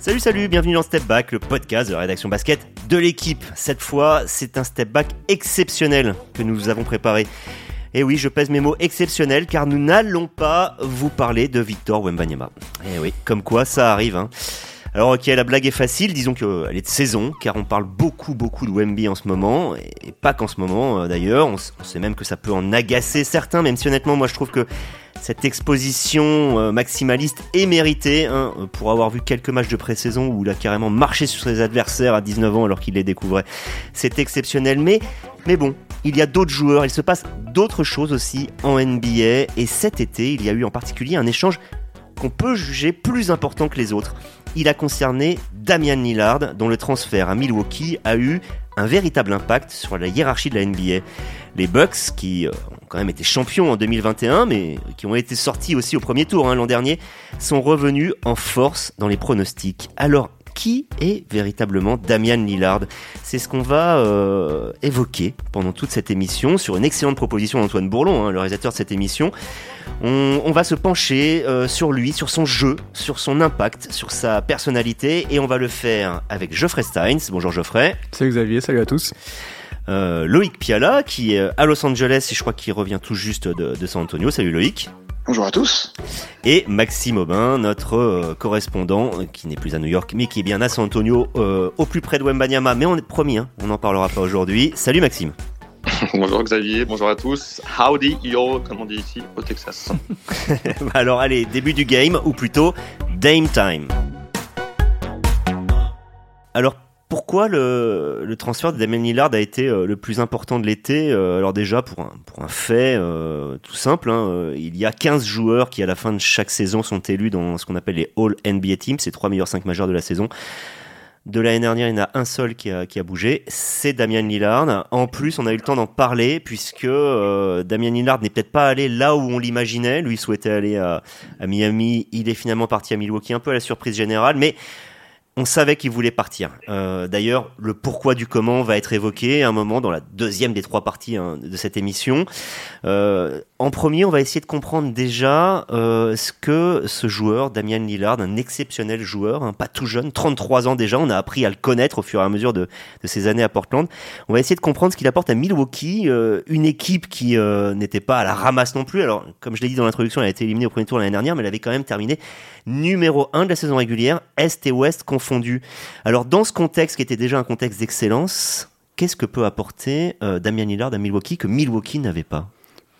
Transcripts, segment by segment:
Salut, salut, bienvenue dans Step Back, le podcast de la rédaction basket de l'équipe. Cette fois, c'est un Step Back exceptionnel que nous avons préparé. Et oui, je pèse mes mots exceptionnels car nous n'allons pas vous parler de Victor Wembanyama. Et oui, comme quoi ça arrive. Hein. Alors ok, la blague est facile, disons qu'elle est de saison, car on parle beaucoup beaucoup de Wemby en ce moment, et pas qu'en ce moment euh, d'ailleurs, on, sait même que ça peut en agacer certains, même si honnêtement moi je trouve que cette exposition euh, maximaliste est méritée, hein, pour avoir vu quelques matchs de pré-saison où il a carrément marché sur ses adversaires à 19 ans alors qu'il les découvrait. C'est exceptionnel, mais bon, il y a d'autres joueurs, il se passe d'autres choses aussi en NBA, et cet été, il y a eu en particulier un échange qu'on peut juger plus important que les autres il a concerné Damian Lillard, dont le transfert à Milwaukee a eu un véritable impact sur la hiérarchie de la NBA. Les Bucks, qui euh, ont quand même été champions en 2021, mais qui ont été sortis aussi au premier tour hein, l'an dernier, sont revenus en force dans les pronostics. Alors, qui est véritablement Damian Lillard? C'est ce qu'on va euh, évoquer pendant toute cette émission sur une excellente proposition d'Antoine Bourlon, hein, le réalisateur de cette émission. On, va se pencher euh, sur lui, sur son jeu, sur son impact, sur sa personnalité, et on va le faire avec Geoffrey Steins. Bonjour Geoffrey. Salut Xavier, salut à tous. Euh, Loïc Piala, qui est à Los Angeles, et je crois qu'il revient tout juste de, de San Antonio. Salut Loïc. Bonjour à tous. Et Maxime Aubin, notre euh, correspondant, qui n'est plus à New York, mais qui est bien à San Antonio, au plus près de Wembanyama, mais on est promis, hein, on n'en parlera pas aujourd'hui. Salut Maxime. bonjour Xavier, bonjour à tous. Howdy yo, comme on dit ici au Texas. Alors allez, début du game, ou plutôt Dame Time. Alors pourquoi le, transfert de Damien Lillard a été euh, le plus important de l'été euh, Alors déjà, pour un, pour un fait euh, tout simple, hein, il y a 15 joueurs qui à la fin de chaque saison sont élus dans ce qu'on appelle les All NBA Teams, ces trois meilleurs 5 majeurs de la saison. De l'année dernière, il y en a un seul qui a, qui a bougé, c'est Damien Lillard. En plus, on a eu le temps d'en parler puisque euh, Damien Lillard n'est peut-être pas allé là où on l'imaginait. Lui souhaitait aller à, à, Miami, il est finalement parti à Milwaukee, un peu à la surprise générale, mais on savait qu'il voulait partir. Euh, d'ailleurs, le pourquoi du comment va être évoqué à un moment dans la deuxième des trois parties hein, de cette émission. Euh, en premier, on va essayer de comprendre déjà euh, ce que ce joueur, Damien Lillard, un exceptionnel joueur, hein, pas tout jeune, 33 ans déjà, on a appris à le connaître au fur et à mesure de, de ses années à Portland. On va essayer de comprendre ce qu'il apporte à Milwaukee, une équipe qui n'était pas à la ramasse non plus. Alors, comme je l'ai dit dans l'introduction, elle a été éliminée au premier tour l'année dernière, mais elle avait quand même terminé numéro 1 de la saison régulière, Est et Ouest Alors dans ce contexte qui était déjà un contexte d'excellence, qu'est-ce que peut apporter euh, Damien Lillard à Milwaukee que Milwaukee n'avait pas?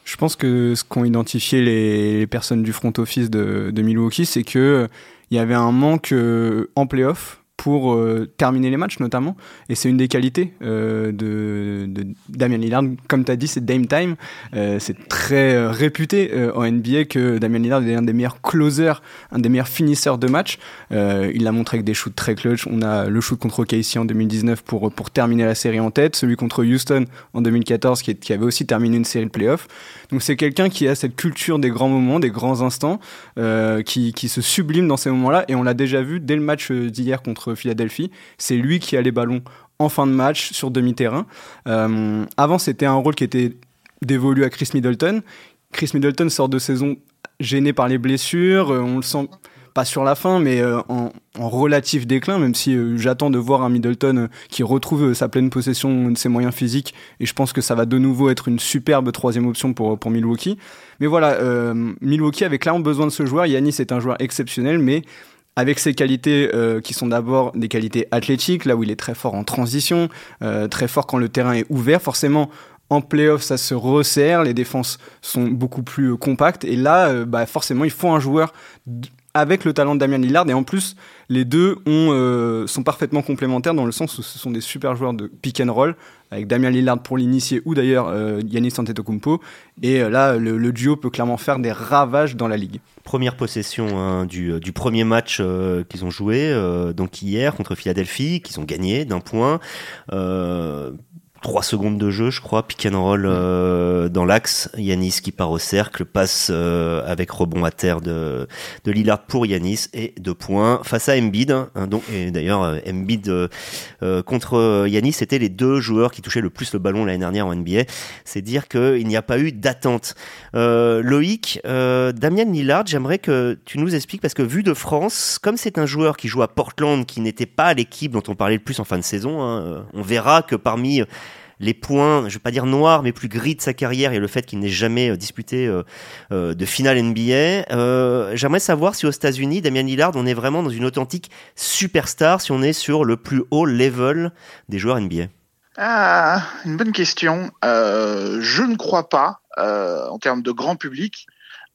Je pense que ce qu'ont identifié les, personnes du front office de, de Milwaukee, c'est que il y avait un manque euh, en playoff pour euh, terminer les matchs notamment. Et c'est une des qualités euh, de, Damien Lillard. Comme tu as dit, c'est Dame Time. Euh, c'est très réputé en NBA que Damien Lillard est un des meilleurs closers, un des meilleurs finisseurs de match. il l'a montré avec des shoots très clutch. On a le shoot contre OKC en 2019 pour, pour terminer la série en tête, celui contre Houston en 2014 qui, qui avait aussi terminé une série de playoffs. Donc c'est quelqu'un qui a cette culture des grands moments, des grands instants, qui, qui se sublime dans ces moments-là. Et on l'a déjà vu dès le match d'hier contre Philadelphie. C'est lui qui a les ballons en fin de match sur demi-terrain. Euh, avant, c'était un rôle qui était dévolu à Chris Middleton. Chris Middleton sort de saison gêné par les blessures. Euh, on le sent pas sur la fin, mais euh, en, relatif déclin, même si j'attends de voir un Middleton qui retrouve sa pleine possession de ses moyens physiques, et je pense que ça va de nouveau être une superbe troisième option pour, pour Milwaukee. Mais voilà, Milwaukee avait clairement besoin de ce joueur. Yanis est un joueur exceptionnel, mais avec ses qualités euh, qui sont d'abord des qualités athlétiques, là où il est très fort en transition, euh, très fort quand le terrain est ouvert. Forcément, en playoff, ça se resserre, les défenses sont beaucoup plus euh, compactes. Et là, bah, forcément, il faut un joueur avec le talent de Damien Lillard. Et en plus, les deux ont, sont parfaitement complémentaires dans le sens où ce sont des super joueurs de pick and roll, avec Damien Lillard pour l'initier ou d'ailleurs euh, Yannis Antetokounmpo. Et là, le, duo peut clairement faire des ravages dans la ligue première possession hein, du, du, premier match euh, qu'ils ont joué, euh, donc hier contre Philadelphie, qu'ils ont gagné d'un point. Euh, 3 secondes de jeu, je crois, pick and roll euh, dans l'axe. Yanis qui part au cercle, passe euh, avec rebond à terre de, de Lillard pour Yanis et deux points face à Embiid. Hein, donc, et d'ailleurs, euh, Embiid euh, contre Yanis, c'était les deux joueurs qui touchaient le plus le ballon l'année dernière en NBA. C'est dire qu'il n'y a pas eu d'attente. Loïc, Damien Lillard, j'aimerais que tu nous expliques parce que vu de France, comme c'est un joueur qui joue à Portland, qui n'était pas l'équipe dont on parlait le plus en fin de saison, hein, on verra que parmi les points, je vais pas dire noirs, mais plus gris de sa carrière et le fait qu'il n'ait jamais euh, disputé euh, euh, de finale NBA. J'aimerais savoir si aux États-Unis, Damien Lillard, on est vraiment dans une authentique superstar, si on est sur le plus haut level des joueurs NBA. Ah, une bonne question. je ne crois pas en termes de grand public.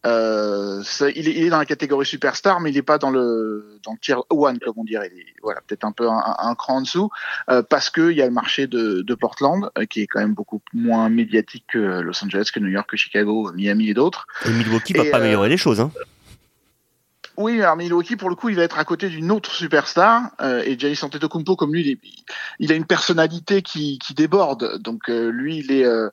Euh, il, est, il, est, dans la catégorie superstar, mais il n'est pas dans le dans le tier one comme on dirait. voilà, peut-être un peu un, un, cran en dessous, euh, parce que il y a le marché de, de Portland euh, qui est quand même beaucoup moins médiatique que Los Angeles, que New York, que Chicago, Miami et d'autres. Et Milwaukee va pas améliorer les choses, hein. Oui, alors Milwaukee, pour le coup, il va être à côté d'une autre superstar. Euh, et Giannis Antetokounmpo, comme lui, il, est, il, a une personnalité qui, qui déborde. Donc euh, lui, il est, euh,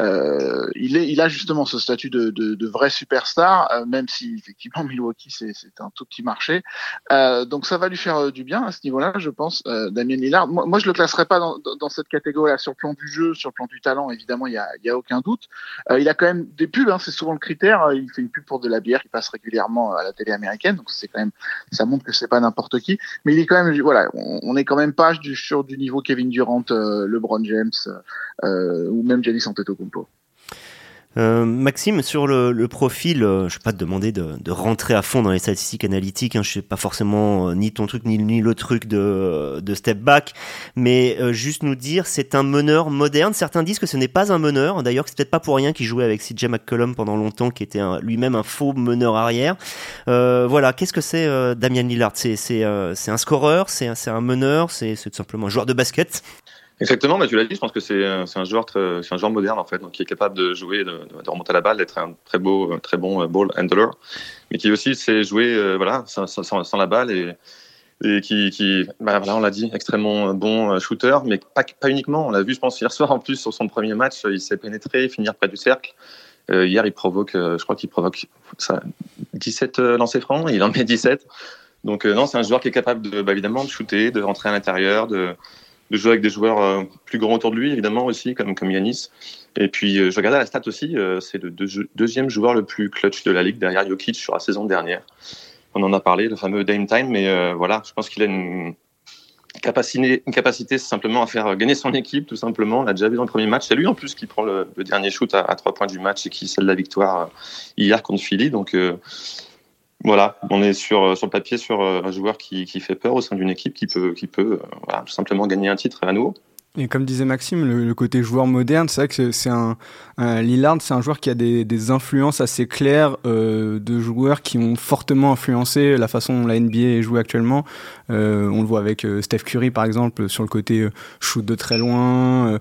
euh, il est, il a justement ce statut de, de, de vrai superstar, euh, même si effectivement Milwaukee c'est un tout petit marché. donc ça va lui faire du bien à ce niveau-là, je pense. Damien Lillard, moi, moi, je le classerai pas dans, dans cette catégorie-là sur le plan du jeu, sur le plan du talent. Évidemment, il y a, a aucun doute. il a quand même des pubs, hein, c'est souvent le critère. Il fait une pub pour de la bière, il passe régulièrement à la télé américaine donc c'est quand même, ça montre que c'est pas n'importe qui. Mais il est quand même, voilà, on, est quand même pas sur du niveau Kevin Durant, euh, LeBron James euh, ou même Giannis Antetokounmpo. Euh, Maxime, sur le, profil, euh, je ne vais pas te demander de, rentrer à fond dans les statistiques analytiques. Hein, je sais pas forcément euh, ni ton truc ni, ni le truc de, de step back, mais juste nous dire, c'est un meneur moderne. Certains disent que ce n'est pas un meneur. D'ailleurs, c'est peut-être pas pour rien qu'il jouait avec CJ McCollum pendant longtemps, qui était lui-même un faux meneur arrière. voilà, qu'est-ce que c'est Damien Lillard? C'est un scoreur, c'est un meneur, c'est tout simplement un joueur de basket? Exactement, tu l'as dit, je pense que c'est un joueur c'est un joueur moderne en fait, donc qui est capable de jouer, de, remonter la balle, d'être un très beau, très bon euh, ball handler, mais qui aussi sait jouer, euh, sans, la balle et, qui, bah, voilà, on l'a dit, extrêmement bon euh, shooter, mais pas, uniquement. On l'a vu, je pense hier soir en plus sur son premier match, il s'est pénétré, finir près du cercle. Euh, hier, il provoque, je crois qu'il provoque ça, 17 lancers francs, il en met 17. Donc non, c'est un joueur qui est capable bah, évidemment, de shooter, de rentrer à l'intérieur, de de jouer avec des joueurs euh, plus grands autour de lui, évidemment aussi, comme, comme Yanis. Et puis, euh, je regardais la stat aussi, euh, c'est le deuxième joueur le plus clutch de la ligue derrière Jokic sur la saison dernière. On en a parlé, le fameux Dame Time, mais voilà, je pense qu'il a une capacité, simplement à faire gagner son équipe, tout simplement. On l'a déjà vu dans le premier match. C'est lui en plus qui prend le, dernier shoot à, trois points du match et qui scelle la victoire hier contre Philly. Donc, voilà, on est sur, euh, sur le papier sur euh, un joueur qui, qui fait peur au sein d'une équipe qui peut, qui peut euh, tout simplement gagner un titre à nouveau. Et comme disait Maxime, le, côté joueur moderne, c'est vrai que c'est un, Lillard, c'est un joueur qui a des, influences assez claires euh, de joueurs qui ont fortement influencé la façon dont la NBA est jouée actuellement. Euh, on le voit avec euh, Steph Curry par exemple sur le côté shoot de très loin,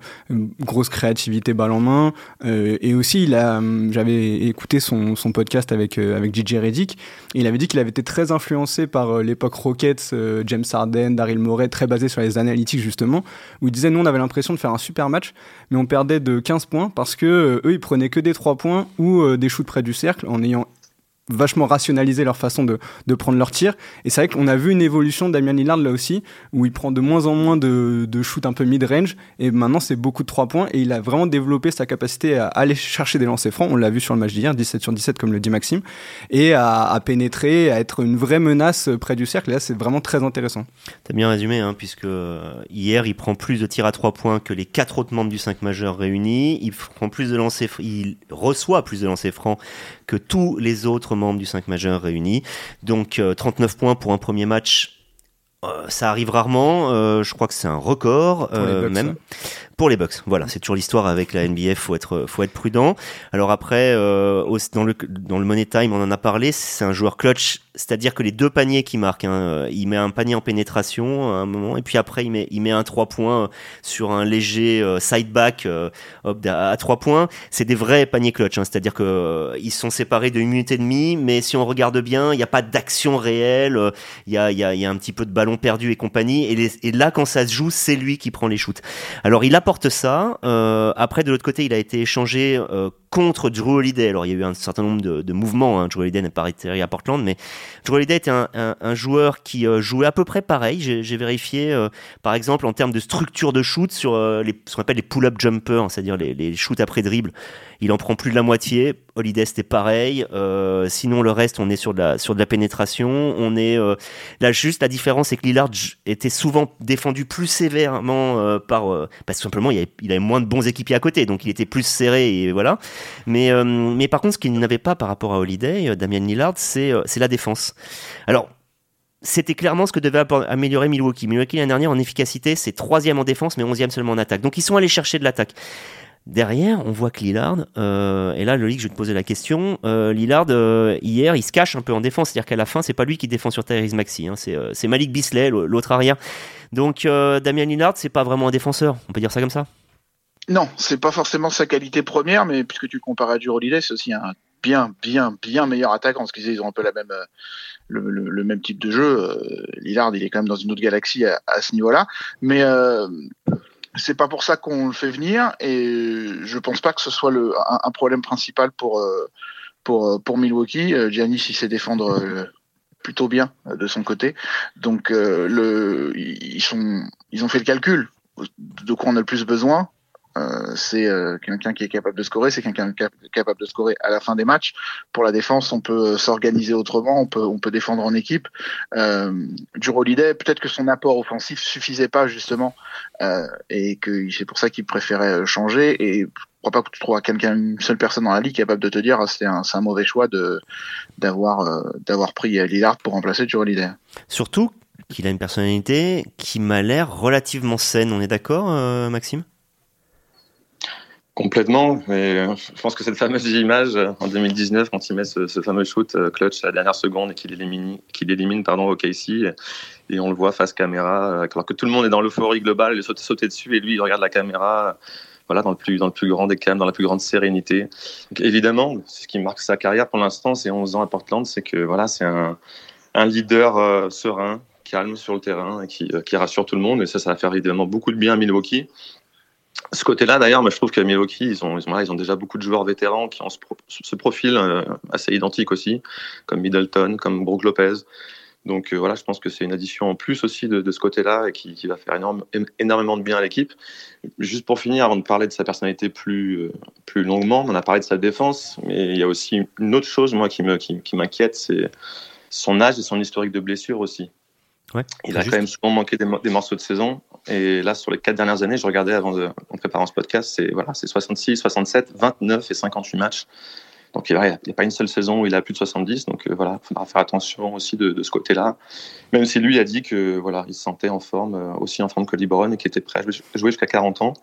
grosse créativité balle en main. et aussi, il a, j'avais écouté son, podcast avec avec DJ Redick, il avait dit qu'il avait été très influencé par l'époque Rockets, James Harden, Daryl Morey, très basé sur les analytics justement, où il disait nous on avait l'impression de faire un super match, mais on perdait de 15 points parce que euh, eux, ils prenaient que des 3 points ou euh, des shoots près du cercle en ayant vachement rationalisé leur façon de, prendre leur tir. Et c'est vrai qu'on a vu une évolution de Damien Lillard là aussi, où il prend de moins en moins de, de shoot un peu mid-range, et maintenant c'est beaucoup de 3 points, et il a vraiment développé sa capacité à aller chercher des lancers francs, on l'a vu sur le match d'hier, 17 sur 17 comme le dit Maxime, et à, pénétrer, à être une vraie menace près du cercle, et là c'est vraiment très intéressant. T'as bien résumé, hein, puisque euh, hier il prend plus de tirs à 3 points que les 4 autres membres du 5 majeur réunis, il prend plus de lancers, il reçoit plus de lancers francs que tous les autres membres du 5 majeur réunis. Donc 39 euh, points pour un premier match euh, ça arrive rarement. Euh, je crois que c'est un record même pour les Bucks. Voilà, c'est toujours l'histoire avec la NBA. Faut être, faut être prudent. Alors après, dans le dans le Money Time, on en a parlé. C'est un joueur clutch c'est-à-dire que les deux paniers qui marquent, hein, euh, il met un panier en pénétration à un moment, et puis après il met, il met un 3 points sur un léger euh, side back euh, à 3 points. C'est des vrais paniers clutch, hein, c'est-à-dire que ils sont séparés de une minute et demie, mais si on regarde bien, il n'y a pas d'action réelle, il y a, a, y un petit peu de ballon perdu et compagnie, et, et là quand ça se joue, c'est lui qui prend les shoots. Alors il a apporte ça. Euh, après, de l'autre côté, il a été échangé euh, contre Drew Holiday. Alors, il y a eu un certain nombre de, mouvements. Hein. Drew Holiday n'est pas atterri à Portland, mais Drew Holiday était un, joueur qui euh, jouait à peu près pareil. J'ai vérifié, euh, par exemple, en termes de structure de shoot sur euh, ce qu'on appelle les pull-up jumpers, c'est-à-dire les, les shoots après dribble. Il en prend plus de la moitié. Holiday, c'était pareil. sinon, le reste, on est sur de la, sur de la pénétration. On est là juste la différence, c'est que Lillard était souvent défendu plus sévèrement par parce que simplement il avait, il avait moins de bons équipiers à côté, donc il était plus serré et voilà. Mais, euh, mais par contre, ce qu'il n'avait pas par rapport à Holiday, euh, Damien Lillard, c'est euh, la défense. Alors, c'était clairement ce que devait améliorer Milwaukee. Milwaukee l'année dernière en efficacité, c'est troisième en défense, mais onzième seulement en attaque. Donc ils sont allés chercher de l'attaque. Derrière, on voit que Lillard, et là, league, je vais te poser la question. Euh, Lillard, hier, il se cache un peu en défense, c'est-à-dire qu'à la fin, c'est pas lui qui défend sur Tyrese Maxi, hein, c'est Malik Bisley, l'autre arrière. Donc, Damien Lillard, c'est pas vraiment un défenseur, on peut dire ça comme ça? Non, c'est pas forcément sa qualité première, mais puisque tu compares à Drew c'est aussi un bien, bien, bien meilleur attaquant, parce qu'ils ont un peu la même, euh, le, même type de jeu. Euh, Lillard, il est quand même dans une autre galaxie à, ce niveau-là, mais euh, c'est pas pour ça qu'on le fait venir, et je pense pas que ce soit le, un, problème principal pour pour pour Milwaukee. Giannis, il sait défendre plutôt bien de son côté, donc le, ils sont, ils ont fait le calcul de quoi on a le plus besoin euh, c'est euh, quelqu'un qui est capable de scorer, c'est quelqu'un capable de scorer à la fin des matchs. Pour la défense, on peut euh, s'organiser autrement, on peut, on peut défendre en équipe. Euh, du Holiday, peut-être que son apport offensif suffisait pas justement, et que c'est pour ça qu'il préférait changer. Et je crois pas que tu trouves quelqu'un, une seule personne dans la ligue capable de te dire c'est un, un mauvais choix de d'avoir pris Lillard pour remplacer du Holiday. Surtout qu'il a une personnalité qui m'a l'air relativement saine. On est d'accord, Maxime? Complètement, mais euh, je pense que cette fameuse image euh, en 2019 quand il met ce, fameux shoot euh, clutch à la dernière seconde et qu'il élimine, qu'il élimine pardon au et on le voit face caméra alors que tout le monde est dans l'euphorie globale, il saute sauter dessus et lui il regarde la caméra voilà dans le plus grand des calmes, dans la plus grande sérénité. Évidemment, ce qui marque sa carrière pour l'instant, c'est 11 ans à Portland, c'est que voilà, c'est un, un leader serein, calme sur le terrain et qui, qui rassure tout le monde et ça ça va faire évidemment beaucoup de bien à Milwaukee ce côté-là, d'ailleurs, moi, je trouve qu'à Milwaukee, ils ont, ils, ont, ils ont déjà beaucoup de joueurs vétérans qui ont ce, profil euh, assez identique aussi, comme Middleton, comme Brook Lopez. Donc euh, voilà, je pense que c'est une addition en plus aussi de, de ce côté-là et qui, qui, va faire énorme, énormément de bien à l'équipe. Juste pour finir, avant de parler de sa personnalité plus, euh, plus longuement, on a parlé de sa défense, mais il y a aussi une autre chose, moi, qui m'inquiète, qui, c'est son âge et son historique de blessure aussi. Ouais, il a quand même souvent manqué des, des, morceaux de saison. Et là, sur les quatre dernières années, je regardais avant de, en préparant ce podcast, c'est voilà, c'est 66, 67, 29 et 58 matchs. Donc il n'y a, pas une seule saison où il a plus de 70. Donc euh, voilà, il faudra faire attention aussi de, ce côté-là. Même si lui a dit que voilà, il se sentait en forme, euh, aussi en forme que Libron et qu'il était prêt à jouer jusqu'à 40 ans.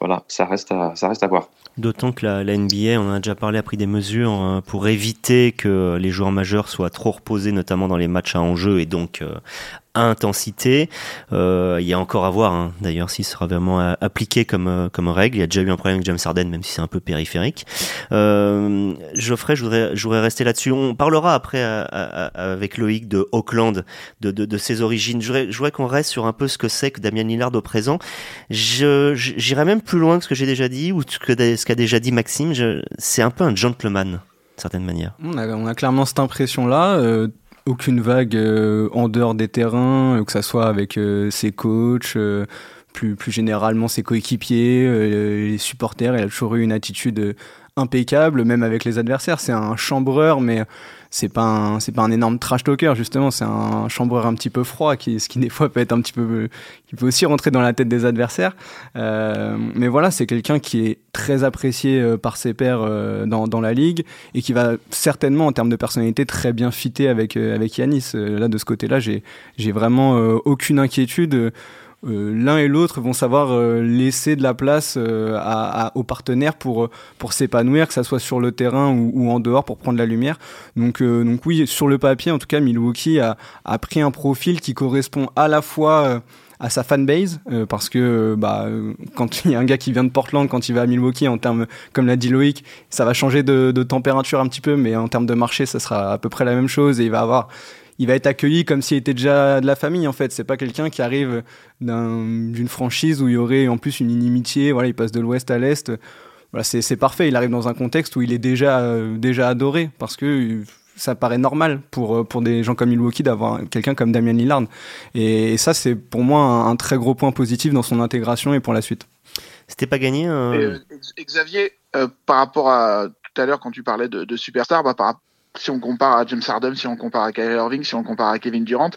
Voilà, ça reste à, ça reste à voir. D'autant que la, NBA, on en a déjà parlé, a pris des mesures euh, pour éviter que les joueurs majeurs soient trop reposés, notamment dans les matchs à enjeu et donc intensité. Euh, il y a encore à voir, hein, d'ailleurs, s'il sera vraiment euh, appliqué comme, euh, comme règle. Il y a déjà eu un problème avec James Harden, même si c'est un peu périphérique. Geoffrey, je voudrais, je voudrais rester là-dessus. On parlera après avec Loïc de Auckland, de, de, ses origines. Je voudrais, qu'on reste sur un peu ce que c'est que Damien Lillard au présent. J'irai même plus loin que ce que j'ai déjà dit ou ce qu'a déjà dit Maxime. C'est un peu un gentleman, d'une certaine manière. A, on a clairement cette impression-là. Euh, aucune vague euh, en dehors des terrains, euh, que ça soit avec euh, ses coachs, plus, plus généralement ses coéquipiers, les supporters. Il a toujours eu une attitude impeccable, même avec les adversaires. C'est un chambreur, mais c'est pas un, c'est pas un énorme trash talker justement. C'est un chambreur un petit peu froid, qui, ce qui des fois peut être un petit peu, qui peut aussi rentrer dans la tête des adversaires. Euh, mais voilà, c'est quelqu'un qui est très apprécié euh, par ses pairs euh, dans, dans la ligue et qui va certainement en termes de personnalité très bien fitter avec avec Yanis. Là de ce côté-là, j'ai j'ai vraiment aucune inquiétude. Euh, l'un et l'autre vont savoir euh, laisser de la place euh, aux partenaires pour, pour s'épanouir, que ça soit sur le terrain ou, en dehors pour prendre la lumière. Donc, donc oui, sur le papier, en tout cas, Milwaukee a, a pris un profil qui correspond à la fois à sa fanbase parce que bah quand il y a un gars qui vient de Portland quand il va à Milwaukee en termes comme l'a dit Loïc ça va changer de, de température un petit peu mais en termes de marché ça sera à peu près la même chose et il va avoir il va être accueilli comme s'il était déjà de la famille en fait. C'est pas quelqu'un qui arrive d'une franchise où il y aurait en plus une inimitié. Voilà, il passe de l'ouest à l'est. Voilà, c'est parfait. Il arrive dans un contexte où il est déjà euh, déjà adoré parce que ça paraît normal pour, euh, pour des gens comme Milwaukee d'avoir quelqu'un comme Damien Lillard. Et, ça, c'est pour moi un, très gros point positif dans son intégration et pour la suite. C'était pas gagné euh... Xavier, euh, par rapport à tout à l'heure quand tu parlais de, de superstar, bah, par, si on compare à James Harden, si on compare à Kyrie Irving, si on compare à Kevin Durant,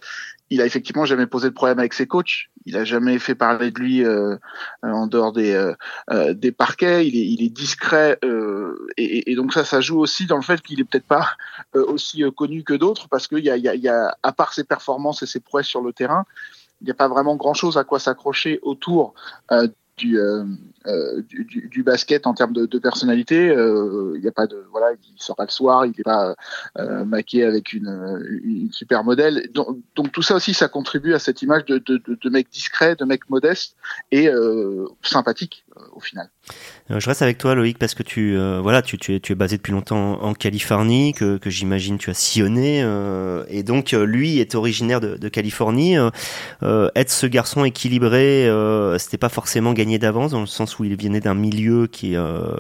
il a effectivement jamais posé de problème avec ses coachs. Il a jamais fait parler de lui euh, en dehors des euh, euh des parquets. Il est, il est discret euh, et, donc ça, ça joue aussi dans le fait qu'il est peut-être pas euh, aussi connu que d'autres parce qu'il y a, il y, a, y a, à part ses performances et ses prouesses sur le terrain, il n'y a pas vraiment grand-chose à quoi s'accrocher autour du, euh, euh, du, basket en termes de, personnalité. Euh, il n'y a pas de voilà, il sort pas le soir, il n'est pas euh, maqué avec une, super modèle. Donc, tout ça aussi, ça contribue à cette image de, mec discret, de mec modeste et sympathique au final. Je reste avec toi Loïc parce que tu voilà tu, es, tu es basé depuis longtemps en Californie que, que j'imagine tu as sillonné euh, et donc lui est originaire de, Californie euh, être ce garçon équilibré euh, c'était pas forcément gagné d'avance dans le sens où il venait d'un milieu qui est, euh,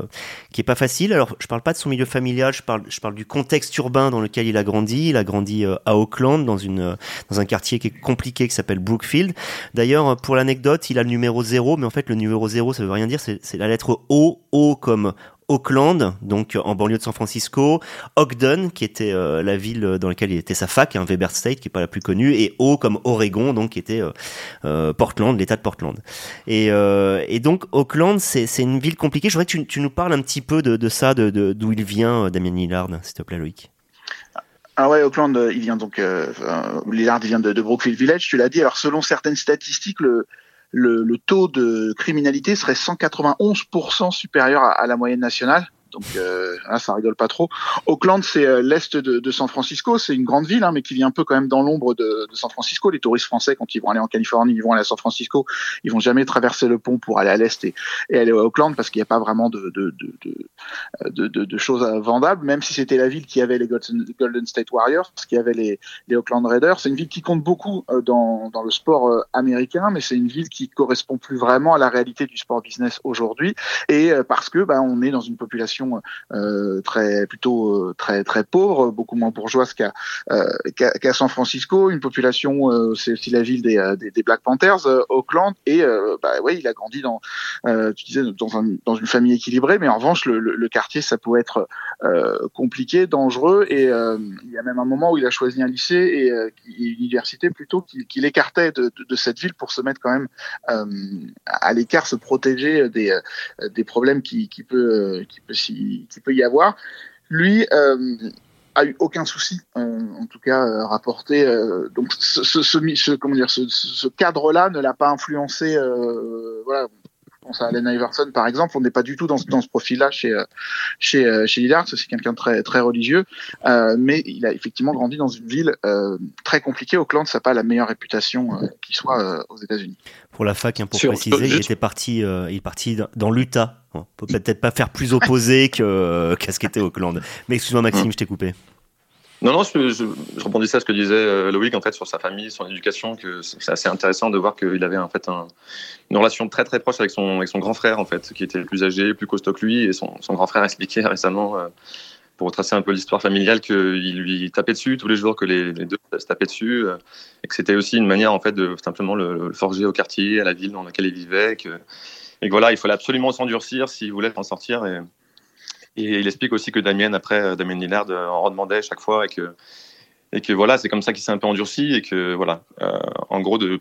qui est pas facile. Alors, je parle pas de son milieu familial, je parle, je parle du contexte urbain dans lequel il a grandi. Il a grandi euh, à Auckland, dans une, dans un quartier qui est compliqué, qui s'appelle Brookfield. D'ailleurs, pour l'anecdote, il a le numéro 0, mais en fait, le numéro 0, ça veut rien dire, c'est la lettre O, O comme Auckland, donc en banlieue de San Francisco, Ogden, qui était euh, la ville dans laquelle il était sa fac, hein, Weber State, qui est pas la plus connue, et O comme Oregon, donc qui était euh, euh Portland, l'État de Portland. Et, euh, donc Auckland, c'est une ville compliquée. Je voudrais que tu, nous parles un petit peu de, ça, de d'où il vient, Damien Lillard, s'il te plaît, Loïc. Ah ouais, Auckland, il vient donc il vient de Brookfield Village. Tu l'as dit. Alors selon certaines statistiques, le le, le, taux de criminalité serait 191% supérieur à, à, la moyenne nationale. Donc euh, là, ça rigole pas trop. Auckland, c'est euh, l'est de, San Francisco. C'est une grande ville, hein, mais qui vit un peu quand même dans l'ombre de, San Francisco. Les touristes français, quand ils vont aller en Californie, ils vont aller à San Francisco. Ils vont jamais traverser le pont pour aller à l'est et, aller à Auckland parce qu'il n'y a pas vraiment de, choses vendables. Même si c'était la ville qui avait les Golden State Warriors, qui avait les, les Auckland Raiders. C'est une ville qui compte beaucoup euh, dans, dans le sport euh, américain, mais c'est une ville qui correspond plus vraiment à la réalité du sport business aujourd'hui. Et parce que bah, on est dans une population euh, très plutôt euh, très très pauvre, beaucoup moins bourgeoise qu'à euh, qu'à San Francisco, une population c'est aussi la ville des, des, Black Panthers, Auckland, et bah ouais, il a grandi dans tu disais dans, un, dans une famille équilibrée, mais en revanche le, le, quartier ça pouvait être compliqué, dangereux, et il y a même un moment où il a choisi un lycée et, une université plutôt qu'il écartait de, de, cette ville pour se mettre quand même à l'écart, se protéger des, des problèmes qui, qui peut qui peut qui, peut y avoir. Lui euh, a eu aucun souci, euh, en tout cas euh, rapporté. donc comment dire, ce, ce cadre-là ne l'a pas influencé. voilà, pense à Allen Iverson par exemple, on n'est pas du tout dans, dans ce profil-là chez chez chez Lillard, c'est quelqu'un de très très religieux, euh, mais il a effectivement grandi dans une ville euh, très compliquée. Auckland, ça n'a pas la meilleure réputation euh, qui soit aux États-Unis. Pour la fac, hein, pour préciser, il était parti, il est parti dans l'Utah. On peut peut-être pas faire plus opposé que qu'à ce qu'était Auckland. Mais excuse-moi Maxime, je t'ai coupé. Non, non, je, je, je, rebondissais à ce que disait euh, Loïc en fait sur sa famille, son éducation, que c'est assez intéressant de voir qu'il avait en fait un, une relation très très proche avec son, avec son grand frère en fait, qui était plus âgé, plus costaud que lui, et son, son grand frère expliquait récemment, euh, pour retracer un peu l'histoire familiale, qu'il lui tapait dessus tous les jours, que les, deux se tapaient dessus, euh, et que c'était aussi une manière en fait de simplement le, le, forger au quartier, à la ville dans laquelle il vivait, que, et que voilà, il fallait absolument s'endurcir s'il voulait en sortir. Et, et il explique aussi que Damien, après, euh, Damien Lillard euh, en redemandait chaque fois et que, voilà, c'est comme ça qu'il s'est un peu endurci et que voilà, euh, en gros, de,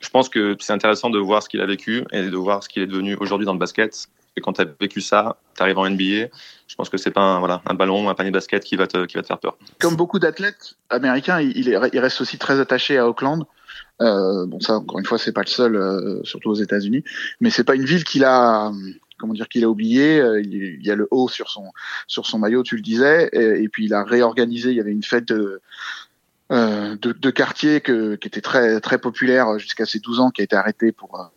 je pense que c'est intéressant de voir ce qu'il a vécu et de voir ce qu'il est devenu aujourd'hui dans le basket. Et quand tu as vécu ça, tu arrives en NBA, je pense que c'est pas un, ballon, un panier de basket qui va te, faire peur. Comme beaucoup d'athlètes américains, il, est, il reste aussi très attaché à Auckland. Bon, ça, encore une fois, c'est pas le seul, surtout aux États-Unis, mais c'est pas une ville qu'il a comment dire qu'il a oublié. Euh, il y a le haut sur son maillot, tu le disais, et, puis il a réorganisé. Il y avait une fête de euh, de, quartier qui était très très populaire jusqu'à ses 12 ans, qui a été arrêté pour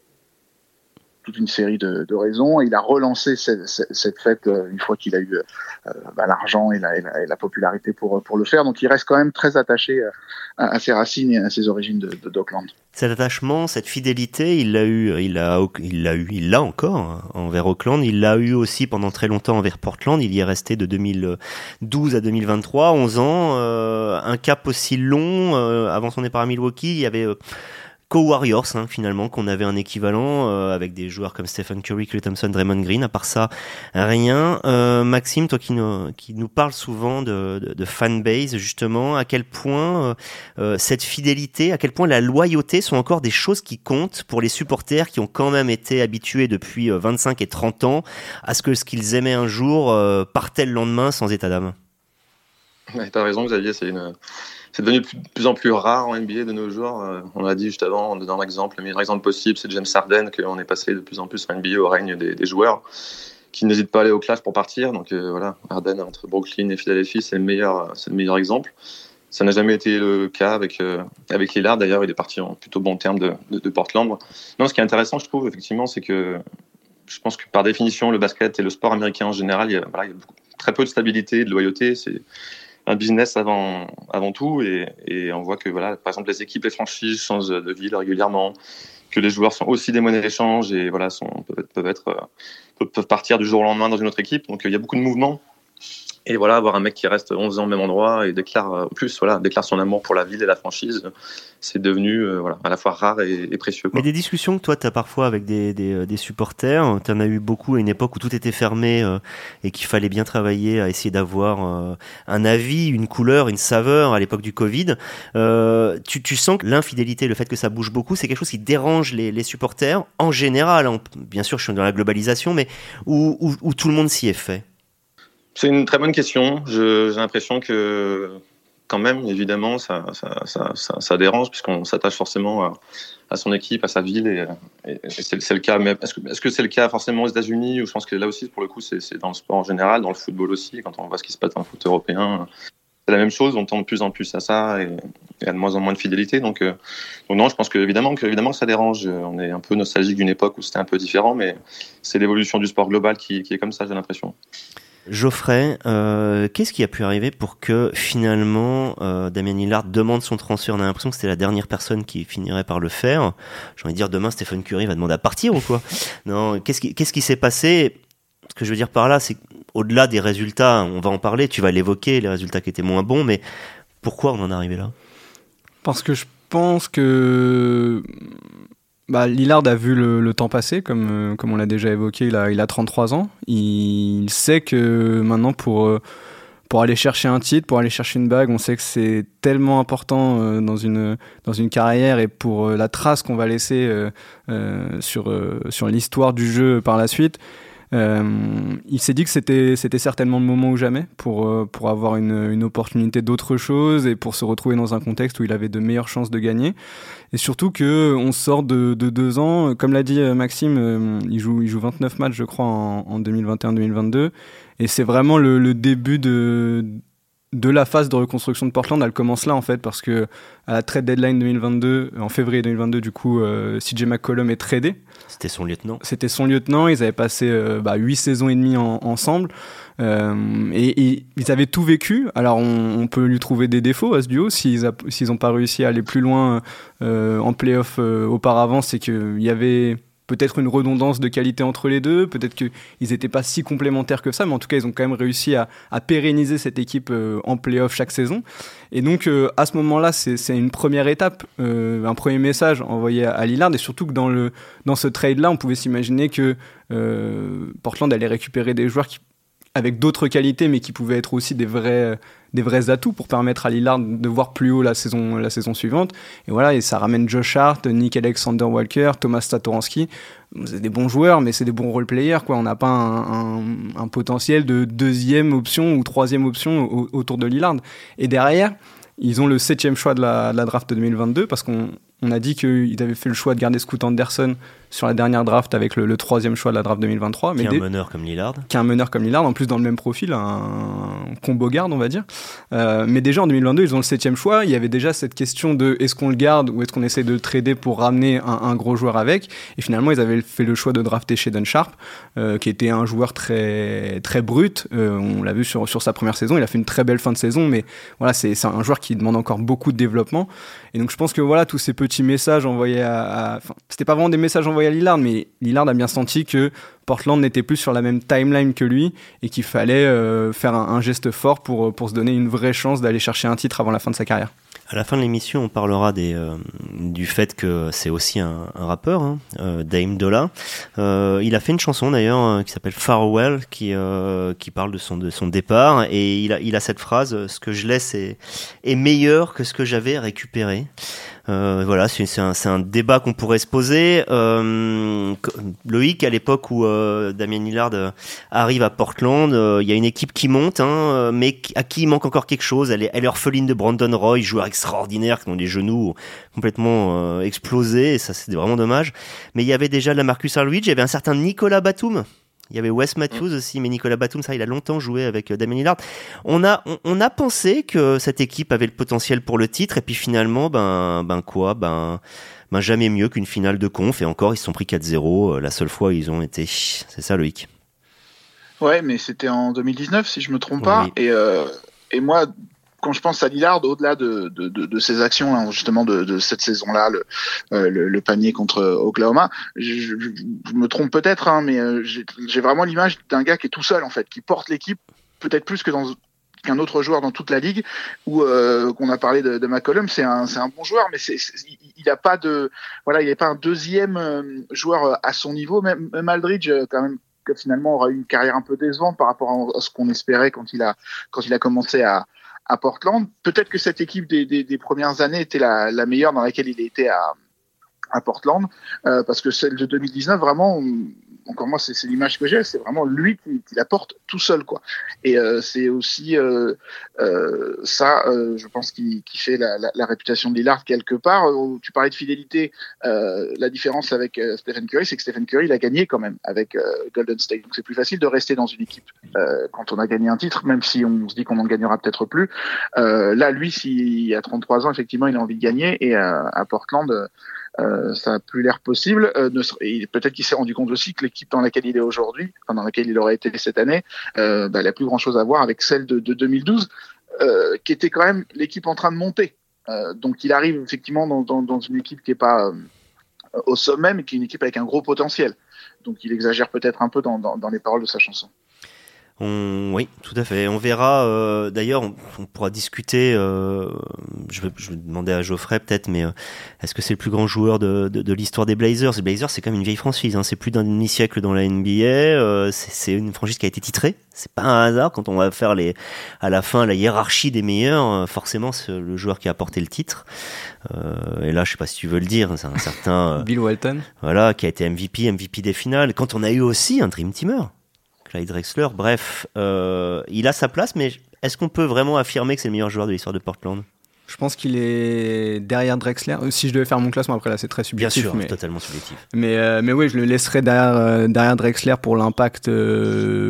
toute une série de, raisons. Il a relancé cette, fête une fois qu'il a eu bah, l'argent et la, popularité pour, le faire. Donc il reste quand même très attaché à, ses racines et à ses origines de, Dockland. Cet attachement, cette fidélité, il l'a eu, il l'a, eu, il l'a encore hein, envers Auckland. Il l'a eu aussi pendant très longtemps envers Portland. Il y est resté de 2012 à 2023, 11 ans. Euh, un cap aussi long. Euh, avant son départ à Milwaukee, il y avait euh, co-Warriors hein, finalement, qu'on avait un équivalent euh, avec des joueurs comme Stephen Curry, Clay Thompson, Draymond Green. À part ça, rien. Euh, Maxime, toi qui nous, qui nous parle souvent de, de, de fanbase, justement, à quel point euh, euh, cette fidélité, à quel point la loyauté sont encore des choses qui comptent pour les supporters qui ont quand même été habitués depuis 25 et 30 ans à ce que ce qu'ils aimaient un jour partait le lendemain sans état d'âme? T'as raison, Xavier, c'est une c'est devenu de plus en plus rare en NBA de nos jours. Euh, on l'a dit juste avant, en donnant l'exemple, le meilleur exemple possible, c'est James Harden, qu'on est passé de plus en plus en NBA au règne des, joueurs qui n'hésitent pas à aller au clash pour partir. Donc euh, voilà, Harden entre Brooklyn et Philadelphie, c'est le meilleur, le meilleur exemple. Ça n'a jamais été le cas avec euh, avec Lillard. D'ailleurs, il est parti en plutôt bon terme de, de, de, Portland. Non, ce qui est intéressant, je trouve, effectivement, c'est que je pense que par définition, le basket et le sport américain en général, il y a, très peu de stabilité, de loyauté. Un business avant, avant tout. Et, et, on voit que, voilà, par exemple, les équipes, les franchises changent de ville régulièrement, que les joueurs sont aussi des monnaies d'échange et voilà, sont, peuvent, peuvent, être, peuvent partir du jour au lendemain dans une autre équipe. Donc il y a beaucoup de mouvements. Et voilà, avoir un mec qui reste 11 ans au même endroit et déclare, euh, plus, voilà, déclare son amour pour la ville et la franchise, c'est devenu euh, voilà, à la fois rare et, précieux. Mais des discussions que toi, tu as parfois avec des, des, euh, supporters, tu en as eu beaucoup à une époque où tout était fermé et qu'il fallait bien travailler à essayer d'avoir un avis, une couleur, une saveur à l'époque du Covid. tu, sens que l'infidélité, le fait que ça bouge beaucoup, c'est quelque chose qui dérange les, supporters en général. Hein. Bien sûr, je suis dans la globalisation, mais où tout le monde s'y est fait. C'est une très bonne question. J'ai l'impression que quand même, évidemment, ça, dérange puisqu'on s'attache forcément à, son équipe, à sa ville, et, c'est le cas. Est-ce que c'est -ce le cas forcément aux États-Unis ou je pense que là aussi, pour le coup, c'est dans le sport en général, dans le football aussi, quand on voit ce qui se passe dans le foot européen, c'est la même chose. On tend de plus en plus à ça et, à de moins en moins de fidélité. Donc, euh, non, je pense que évidemment que évidemment ça dérange. On est un peu nostalgique d'une époque où c'était un peu différent, mais c'est l'évolution du sport global qui est comme ça, j'ai l'impression. Geoffrey, euh, qu'est-ce qui a pu arriver pour que finalement euh, Damien Lillard demande son transfert? On a l'impression que c'était la dernière personne qui finirait par le faire. J'ai envie de dire demain Stephen Curry va demander à partir ou quoi? Non, qu'est-ce qui qu'est-ce qui s'est passé? Ce que je veux dire par là, c'est au-delà des résultats, on va en parler, tu vas l'évoquer, les résultats qui étaient moins bons, mais pourquoi on en est arrivé là? Parce que je pense que bah, Lillard a vu le, temps passer, comme, euh, comme on l'a déjà évoqué, il a, il a 33 ans. Il, sait que maintenant, pour, euh, pour aller chercher un titre, pour aller chercher une bague, on sait que c'est tellement important euh, dans, une, dans une carrière et pour la trace qu'on va laisser sur, sur l'histoire du jeu par la suite. Euh, il s'est dit que c'était certainement le moment ou jamais pour euh, avoir une, opportunité d'autre chose et pour se retrouver dans un contexte où il avait de meilleures chances de gagner. Et surtout que on sort de, de deux ans, comme l'a dit euh, Maxime, il joue il joue 29 matchs je crois en, en 2021-2022 et c'est vraiment le, début de de la phase de reconstruction de Portland, elle commence là en fait parce que à la trade deadline 2022, en février 2022, du coup, euh, CJ McCollum est tradé. C'était son lieutenant. C'était son lieutenant. Ils avaient passé euh, bah, 8 saisons et demie en, ensemble. Euh, et, et, ils avaient tout vécu. Alors on, on, peut lui trouver des défauts à ce duo. S'ils n'ont pas réussi à aller plus loin euh, en playoff euh, auparavant, c'est qu'il y avait peut-être une redondance de qualité entre les deux, peut-être qu'ils n'étaient pas si complémentaires que ça, mais en tout cas, ils ont quand même réussi à, pérenniser cette équipe euh, en playoff chaque saison. Et donc, euh, à ce moment-là, c'est une première étape, euh, un premier message envoyé à, Lillard, et surtout que dans, ce trade-là, on pouvait s'imaginer que Portland allait récupérer des joueurs qui avec d'autres qualités, mais qui pouvaient être aussi des vrais, des vrais atouts pour permettre à Lillard de voir plus haut la saison, la saison suivante. Et voilà, et ça ramène Josh Hart, Nick Alexander Walker, Thomas Satoransky. C'est des bons joueurs, mais c'est des bons role-players. On n'a pas un, potentiel de deuxième option ou troisième option au, autour de Lillard. Et derrière, ils ont le septième choix de la, de la draft 2022 parce qu'on On a dit qu'il avait fait le choix de garder Scoot Anderson sur la dernière draft avec le, troisième choix de la draft 2023. Qui est un meneur comme Lillard. Qui est un meneur comme Lillard, en plus dans le même profil, un combo garde, on va dire. Euh, mais déjà en 2022, ils ont le septième choix. Il y avait déjà cette question de est-ce qu'on le garde ou est-ce qu'on essaie de le trader pour ramener un, gros joueur avec? Et finalement, ils avaient fait le choix de drafter Shaden Sharp, euh, qui était un joueur très, très brut. Euh, on l'a vu sur, sur sa première saison. Il a fait une très belle fin de saison, mais voilà, c'est un joueur qui demande encore beaucoup de développement. Et donc je pense que voilà, tous ces petits messages envoyés à. Enfin, c'était pas vraiment des messages envoyés à Lillard, mais Lillard a bien senti que Portland n'était plus sur la même timeline que lui et qu'il fallait euh, faire un, geste fort pour, pour se donner une vraie chance d'aller chercher un titre avant la fin de sa carrière. À la fin de l'émission, on parlera des, euh, du fait que c'est aussi un, rappeur, hein, euh, Dame Dola. il a fait une chanson d'ailleurs qui s'appelle Farewell, qui, qui parle de son, de son départ, et il a, il a cette phrase Ce que je laisse est, meilleur que ce que j'avais récupéré. Euh, voilà, c'est un, un, débat qu'on pourrait se poser. Euh, Loïc, à l'époque où euh, Damien Hillard euh, arrive à Portland, il y a une équipe qui monte, hein, mais à qui il manque encore quelque chose. Elle est, orpheline de Brandon Roy, joueur extraordinaire qui ont des genoux complètement explosés, ça c'est vraiment dommage. Mais il y avait déjà la Marcus Aldridge, il y avait un certain Nicolas Batum il y avait Wes Matthews mm. aussi, mais Nicolas Batum, ça, il a longtemps joué avec euh, Damien Lillard. On a, on, a pensé que cette équipe avait le potentiel pour le titre, et puis finalement, ben, ben quoi, ben, ben jamais mieux qu'une finale de conf, et encore, ils se sont pris 4-0, euh, la seule fois où ils ont été. C'est ça, Loïc? Ouais, mais c'était en 2019, si je me trompe pas. Et, euh, et moi, quand je pense à Lillard, au-delà de, de, de, de, ses actions, hein, justement de, de cette saison-là, le, euh, le, le, panier contre Oklahoma, je, je, me trompe peut-être, hein, mais euh, j'ai vraiment l'image d'un gars qui est tout seul en fait, qui porte l'équipe peut-être plus que dans qu'un autre joueur dans toute la ligue où euh, qu'on a parlé de, de McCollum c'est un c'est un bon joueur mais c'est il n'a pas de voilà il n'est pas un deuxième euh, joueur à son niveau même, même Aldridge quand même finalement aura eu une carrière un peu décevante par rapport à ce qu'on espérait quand il a quand il a commencé à à Portland. Peut-être que cette équipe des, premières années était la, la, meilleure dans laquelle il était à, à Portland, euh, parce que celle de 2019, vraiment, encore moi, c'est l'image que j'ai, c'est vraiment lui qui, qui, la porte tout seul, quoi. Et euh, c'est aussi euh, euh ça, je pense, qui, fait la, réputation de Lillard quelque part. Tu parlais de fidélité, la différence avec Stephen Curry, c'est que Stephen Curry, il a gagné quand même avec Golden State. Donc c'est plus facile de rester dans une équipe quand on a gagné un titre, même si on se dit qu'on en gagnera peut-être plus. là, lui, s'il a 33 ans, effectivement, il a envie de gagner. Et à Portland, euh, ça a plus l'air possible. Euh, peut-être qu'il s'est rendu compte aussi que l'équipe dans laquelle il est aujourd'hui, enfin dans laquelle il aurait été cette année, euh, bah, elle a plus grand chose à voir avec celle de, de 2012, euh, qui était quand même l'équipe en train de monter. Euh, donc il arrive effectivement dans, dans, dans une équipe qui est pas au sommet, mais qui est une équipe avec un gros potentiel. Donc il exagère peut-être un peu dans, dans, dans les paroles de sa chanson oui, tout à fait. On verra. Euh, d'ailleurs, on, pourra discuter. Euh, je, vais, je, vais, demander à Geoffrey peut-être, mais euh, est-ce que c'est le plus grand joueur de, de, de l'histoire des Blazers? Les Blazers, c'est quand même une vieille franchise. Hein. C'est plus d'un demi-siècle dans la NBA. c'est une franchise qui a été titrée. C'est pas un hasard quand on va faire les, à la fin la hiérarchie des meilleurs. forcément, c'est le joueur qui a porté le titre. et là, je sais pas si tu veux le dire. C'est un certain Bill Walton. Voilà, qui a été MVP, MVP des finales. Quand on a eu aussi un Dream Teamer. Clyde Drexler. Bref, euh, il a sa place, mais est-ce qu'on peut vraiment affirmer que c'est le meilleur joueur de l'histoire de Portland? Je pense qu'il est derrière Drexler. Euh, si je devais faire mon classement, après là, c'est très subjectif. Bien sûr, mais... totalement subjectif. Mais, euh, mais oui, je le laisserai derrière, euh, derrière Drexler pour l'impact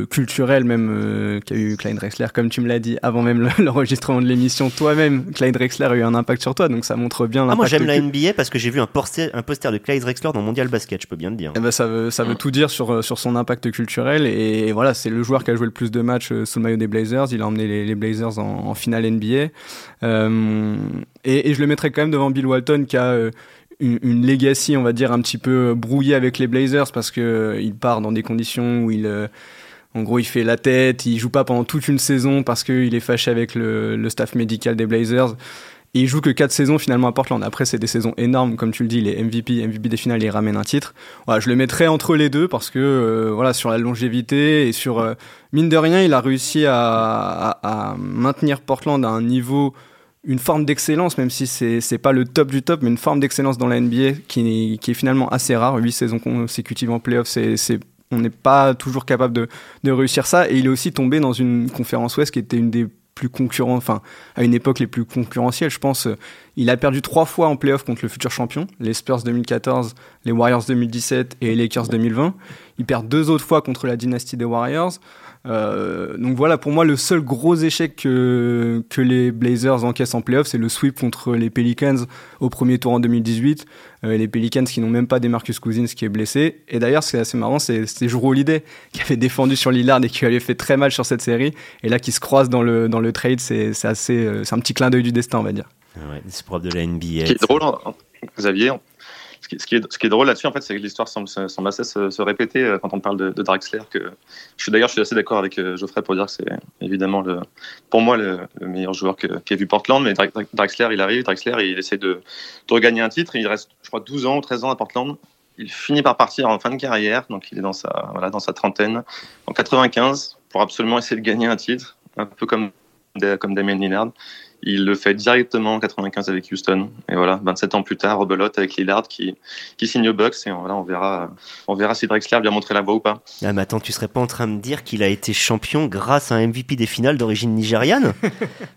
culturel même qu'a eu Clyde Drexler. Comme tu me l'as dit avant même l'enregistrement de l'émission, toi-même, Clyde Drexler a eu un impact sur toi, donc ça montre bien l'impact. Ah, moi, j'aime la NBA parce que j'ai vu un poster, un poster de Clyde Drexler dans Mondial Basket, je peux bien le dire. Eh ben, ça veut, ça veut tout dire sur, sur son impact culturel. Et, voilà, c'est le joueur qui a joué le plus de matchs sous le maillot des Blazers. Il a emmené les, Blazers en, en finale NBA. Et et je le mettrais quand même devant Bill Walton qui a euh, une, une, legacy, on va dire, un petit peu brouillée avec les Blazers parce que euh, il part dans des conditions où il euh, en gros, il fait la tête, il joue pas pendant toute une saison parce qu'il est fâché avec le, staff médical des Blazers. Et il joue que quatre saisons finalement à Portland. Après, c'est des saisons énormes, comme tu le dis, il est MVP, MVP des finales, il ramène un titre. Voilà, je le mettrais entre les deux parce que voilà, sur la longévité et sur mine de rien, il a réussi à maintenir Portland à un niveau une forme d'excellence, même si c'est c'est pas le top du top, mais une forme d'excellence dans la NBA qui, qui est finalement assez rare. Huit saisons consécutives en playoff, c'est on n'est pas toujours capable de, de réussir ça. Et il est aussi tombé dans une conférence Ouest qui était une des plus concurrents, enfin à une époque les plus concurrentielles. Je pense, il a perdu trois fois en playoff contre le futur champion, les Spurs 2014, les Warriors 2017 et les Lakers 2020. Il perd deux autres fois contre la dynastie des Warriors. Euh, donc voilà, pour moi, le seul gros échec que, que les Blazers encaissent en playoff, c'est le sweep contre les Pelicans au premier tour en 2018. Euh, les Pelicans qui n'ont même pas des Marcus Cousins qui est blessé. Et d'ailleurs, ce qui est assez marrant, c'est Juro Holiday qui avait défendu sur Lillard et qui avait fait très mal sur cette série. Et là, qui se croise dans le, dans le trade, c'est assez, euh, c'est un petit clin d'œil du destin, on va dire. Ouais, c'est propre de la NBA. Ce qui est drôle, hein, Xavier, ce qui, est, drôle là-dessus, en fait, c'est que l'histoire semble, semble, assez se, répéter euh, quand on parle de, de Draxler. Que je suis d'ailleurs, je suis assez d'accord avec Geoffrey pour dire que c'est évidemment pour moi le, le meilleur joueur qui a vu Portland. Mais Draxler, il arrive, Draxler, il essaie de, regagner un titre. Il reste, je crois, 12 ans ou 13 ans à Portland. Il finit par partir en fin de carrière, donc il est dans sa, voilà, dans sa trentaine, en 95, pour absolument essayer de gagner un titre, un peu comme, comme Damien Lillard. Il le fait directement en 95 avec Houston. Et voilà, 27 ans plus tard, rebelote avec Lillard qui, qui signe au Bucks. Et voilà, on verra, on verra si Drexler vient montrer la voie ou pas. Ah, mais attends, tu serais pas en train de dire qu'il a été champion grâce à un MVP des finales d'origine nigériane?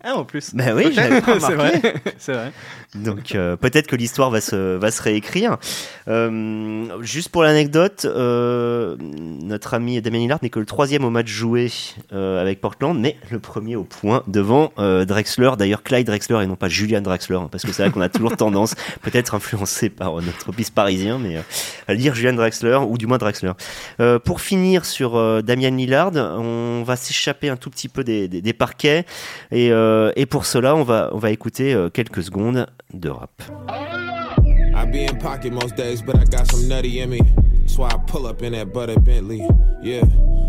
Ah, en plus. Ben oui, j'avais pas C'est remarqué. vrai. C'est vrai. Donc euh, peut-être que l'histoire va se, va se réécrire. Euh, juste pour l'anecdote, euh, notre ami Damien Lillard n'est que le troisième au match joué euh, avec Portland, mais le premier au point devant euh, Drexler. D'ailleurs, Clyde Drexler et non pas Julian Drexler, hein, parce que c'est vrai qu'on a toujours tendance, peut-être influencé par notre piste parisien, mais euh, à lire Julian Drexler ou du moins Drexler. Euh, pour finir sur euh, Damien Lillard, on va s'échapper un tout petit peu des, des, des parquets et, euh, et pour cela, on va, on va écouter euh, quelques secondes de rap. I be in pocket most days, but I got some nutty in me. That's why I pull up in that butter Bentley. Yeah,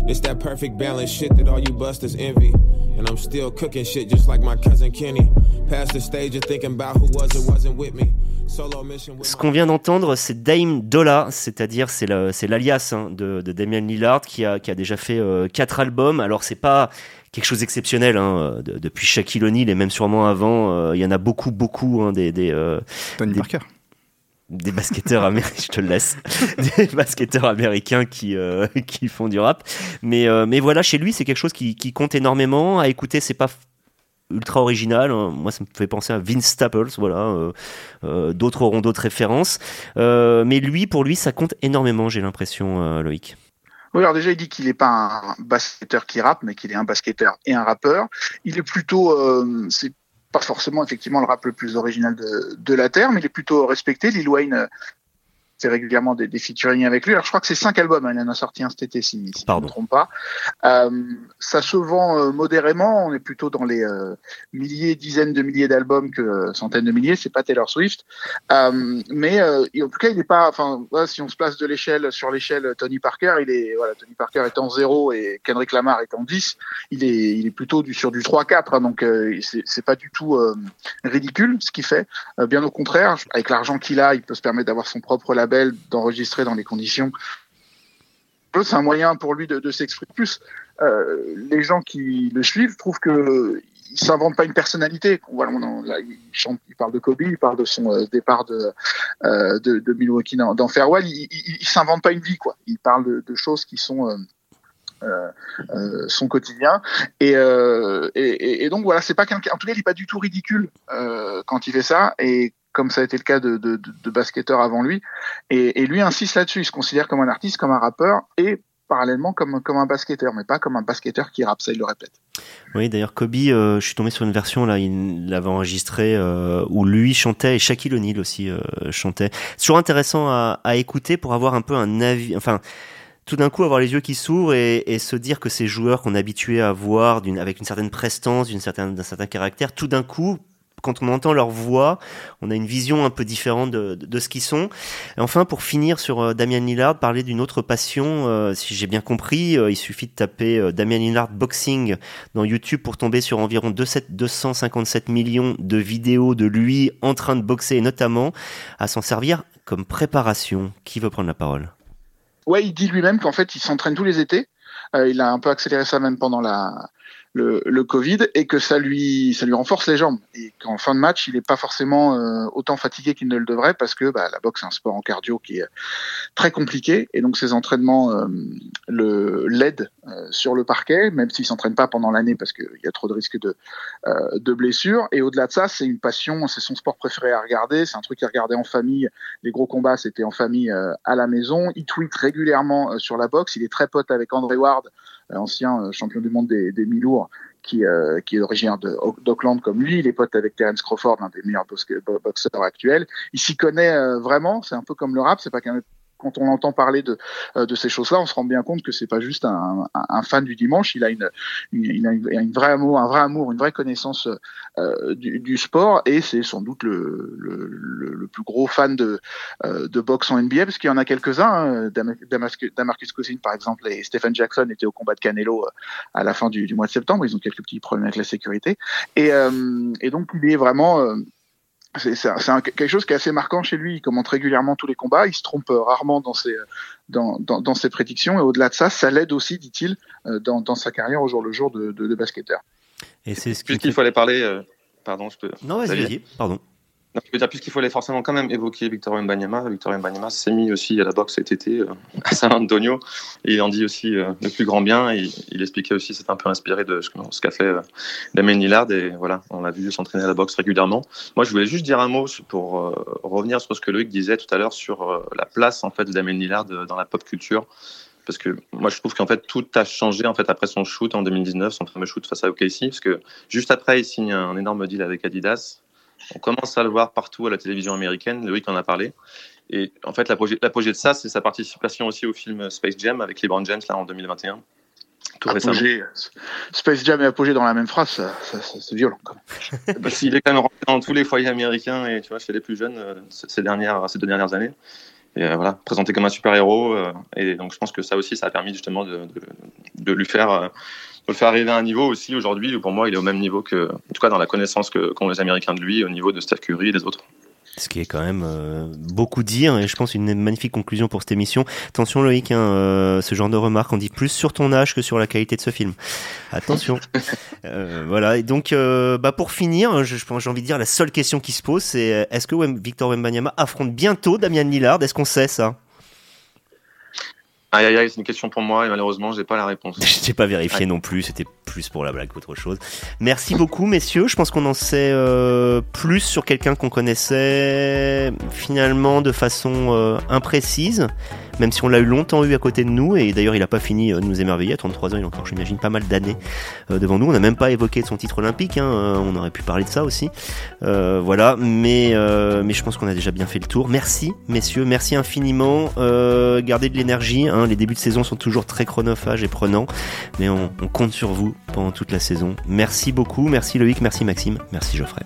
it's that perfect balance shit that all you busters envy. And I'm still cooking shit just like my cousin Kenny. Past the stage of thinking about who was or wasn't with me. Solo mission with Ce qu'on vient d'entendre, c'est Dame Dolla, c'est-à-dire c'est l'alias hein, de, de Damien Lillard qui a, qui a déjà fait euh, quatre albums. Alors c'est pas quelque chose d'exceptionnel hein, de- depuis Shaquille O'Neal et même sûrement avant. euh, Il y en a beaucoup, beaucoup hein, des, des, euh, Tony Des- Parker. Des basketteurs américains, je te laisse, des basketteurs américains qui, euh, qui font du rap. Mais, euh, mais voilà, chez lui, c'est quelque chose qui, qui compte énormément. À écouter, c'est pas ultra original. hein. Moi, ça me fait penser à Vince Staples, voilà. euh, d'autres auront d'autres références. Mais lui, pour lui, ça compte énormément, j'ai l'impression, Loïc. Oui, alors déjà, il dit qu'il n'est pas un basketteur qui rappe, mais qu'il est un basketteur et un rappeur. Il est plutôt, pas forcément effectivement le rap le plus original de, la Terre, mais il est plutôt respecté. Lil Wayne euh, fait régulièrement des, des featuring avec lui. Alors je crois que c'est cinq albums, hein, il en a sorti un cet été, si, si je ne me trompe pas. Euh, ça se vend euh, modérément, on est plutôt dans les euh, milliers, dizaines de milliers d'albums que euh, centaines de milliers, c'est pas Taylor Swift. Euh, mais euh, en tout cas, il n'est pas. Enfin, voilà, si on se place de l'échelle sur l'échelle Tony Parker, il est voilà, Tony Parker est en 0 et Kendrick Lamar est en 10. Il est il est plutôt du sur du 3-4, hein, donc euh, c'est c'est pas du tout euh, ridicule ce qu'il fait. Euh, bien au contraire, avec l'argent qu'il a, il peut se permettre d'avoir son propre label, d'enregistrer dans les conditions. C'est un moyen pour lui de, s'exprimer plus. Euh, les gens qui le suivent trouvent que il s'invente pas une personnalité. Voilà, il chante, il parle de Kobe, il parle de son euh, départ de, euh, de, de Milwaukee dans, dans Farewell. Il, il, il s'invente pas une vie, quoi. Il parle de, choses qui sont son quotidien. Et, donc voilà, c'est pas quelqu'un. En tout cas, il est pas du tout ridicule quand il fait ça. Comme ça a été le cas de, de, de, basketteurs avant lui. Et, et lui insiste là-dessus. Il se considère comme un artiste, comme un rappeur et parallèlement comme, comme un basketteur, mais pas comme un basketteur qui rappe, ça il le répète. Oui, d'ailleurs, Kobe, euh, je suis tombé sur une version, là, il l'avait enregistré, euh, où lui chantait, et Shaquille O'Neal aussi euh, chantait. C'est toujours intéressant à, à écouter pour avoir un peu un avis, enfin, tout d'un coup avoir les yeux qui s'ouvrent et, et se dire que ces joueurs qu'on est habitué à voir d'une, avec une certaine prestance, d'une certaine, d'un certain caractère, tout d'un coup, quand on entend leur voix, on a une vision un peu différente de, de, de ce qu'ils sont. Et enfin, pour finir sur euh, Damien Lillard, parler d'une autre passion, euh, si j'ai bien compris, euh, il suffit de taper euh, Damien Lillard boxing dans YouTube pour tomber sur environ 27 257 millions de vidéos de lui en train de boxer et notamment à s'en servir comme préparation. Qui veut prendre la parole? Ouais, il dit lui-même qu'en fait, il s'entraîne tous les étés. Euh, il a un peu accéléré ça même pendant la le, le, Covid et que ça lui, ça lui renforce les jambes. Et qu'en fin de match, il n'est pas forcément euh, autant fatigué qu'il ne le devrait parce que bah, la boxe, c'est un sport en cardio qui est très compliqué. Et donc, ses entraînements euh, le l'aident euh, sur le parquet, même s'il s'entraîne pas pendant l'année parce qu'il y a trop de risques de, de blessures. Et au-delà de ça, c'est une passion, c'est son sport préféré à regarder. C'est un truc qu'il regardait en famille. Les gros combats, c'était en famille à la maison. Il tweet régulièrement sur la boxe. Il est très pote avec André Ward, ancien champion du monde des, des mi-lourds qui, euh, qui est originaire d'Auckland comme lui. Il est pote avec Terence Crawford, un des meilleurs boxeurs actuels. Il s'y connaît euh, vraiment. C'est un peu comme le rap. C'est pas qu'un quand on entend parler de, euh, de ces choses-là, on se rend bien compte que c'est pas juste un, un, fan du dimanche. Il a une, une, il a une, vraie amour, un vrai amour, une vraie connaissance euh, du, du, sport, et c'est sans doute le, le, le, plus gros fan de, euh, de boxe en NBA, parce qu'il y en a quelques-uns. Hein. Damarcus Cousins, par exemple, et Stephen Jackson étaient au combat de Canelo euh, à la fin du, du mois de septembre. Ils ont quelques petits problèmes avec la sécurité, et, euh, et donc il est vraiment c'est quelque chose qui est assez marquant chez lui. Il commente régulièrement tous les combats. Il se trompe euh, rarement dans ses, dans, dans, dans ses prédictions. Et au-delà de ça, ça l'aide aussi, dit-il, euh, dans, dans, sa carrière au jour le jour de, de, de basketteur. Et c'est ce qu'il aller parler. Euh, pardon, je peux. Non, vas-y, vas-y. Pardon. Non, je veux dire, puisqu'il fallait forcément quand même évoquer Victor Mbanyama. Victor Mbanyama s'est mis aussi à la boxe cet été euh, à San Antonio. Il en dit aussi euh, le plus grand bien. Il expliquait aussi, c'est un peu inspiré de ce qu'a fait euh, Damien Lillard. Et voilà, on l'a vu s'entraîner à la boxe régulièrement. Moi, je voulais juste dire un mot pour euh, revenir sur ce que Loïc disait tout à l'heure sur euh, la place en fait, de Damien Lillard dans la pop culture parce que moi je trouve qu'en fait tout a changé en fait après son shoot en 2019, son fameux shoot face à OKC, parce que juste après il signe un énorme deal avec Adidas, on commence à le voir partout à la télévision américaine. Loïc en a parlé. Et en fait, l'apogée de ça, c'est sa participation aussi au film Space Jam avec LeBron James là en 2021. Tout apogée, Space Jam et apogée dans la même phrase, ça, ça, c'est violent. Quand même. bah, il est quand même rentré dans tous les foyers américains et tu vois, chez les plus jeunes euh, ces dernières, ces deux dernières années. Et euh, voilà, présenté comme un super héros. Euh, et donc, je pense que ça aussi, ça a permis justement de, de, de lui faire euh, le faire arriver à un niveau aussi aujourd'hui où pour moi il est au même niveau que, en tout cas dans la connaissance que qu'ont les Américains de lui, au niveau de Steph Curry et des autres. Ce qui est quand même euh, beaucoup dire et je pense une magnifique conclusion pour cette émission. Attention Loïc, hein, euh, ce genre de remarques on dit plus sur ton âge que sur la qualité de ce film. Attention. euh, voilà. Et donc, euh, bah pour finir, j'ai envie de dire la seule question qui se pose, c'est est-ce que Victor Wembanyama affronte bientôt Damian Lillard? Est-ce qu'on sait ça? Aïe aïe aïe, c'est une question pour moi et malheureusement j'ai pas la réponse. Je n'ai pas vérifié aïe. non plus, c'était plus pour la blague qu'autre chose. Merci beaucoup messieurs, je pense qu'on en sait euh, plus sur quelqu'un qu'on connaissait finalement de façon euh, imprécise, même si on l'a eu longtemps eu à côté de nous et d'ailleurs il a pas fini euh, de nous émerveiller, à 33 ans il a encore j'imagine pas mal d'années euh, devant nous, on n'a même pas évoqué son titre olympique, hein, euh, on aurait pu parler de ça aussi. Voilà, mais, je pense qu'on a déjà bien fait le tour. Merci messieurs, merci infiniment, gardez de l'énergie, hein, les débuts de saison sont toujours très chronophages et prenants, mais on compte sur vous pendant toute la saison. Merci beaucoup, merci Loïc, merci Maxime, merci Geoffrey.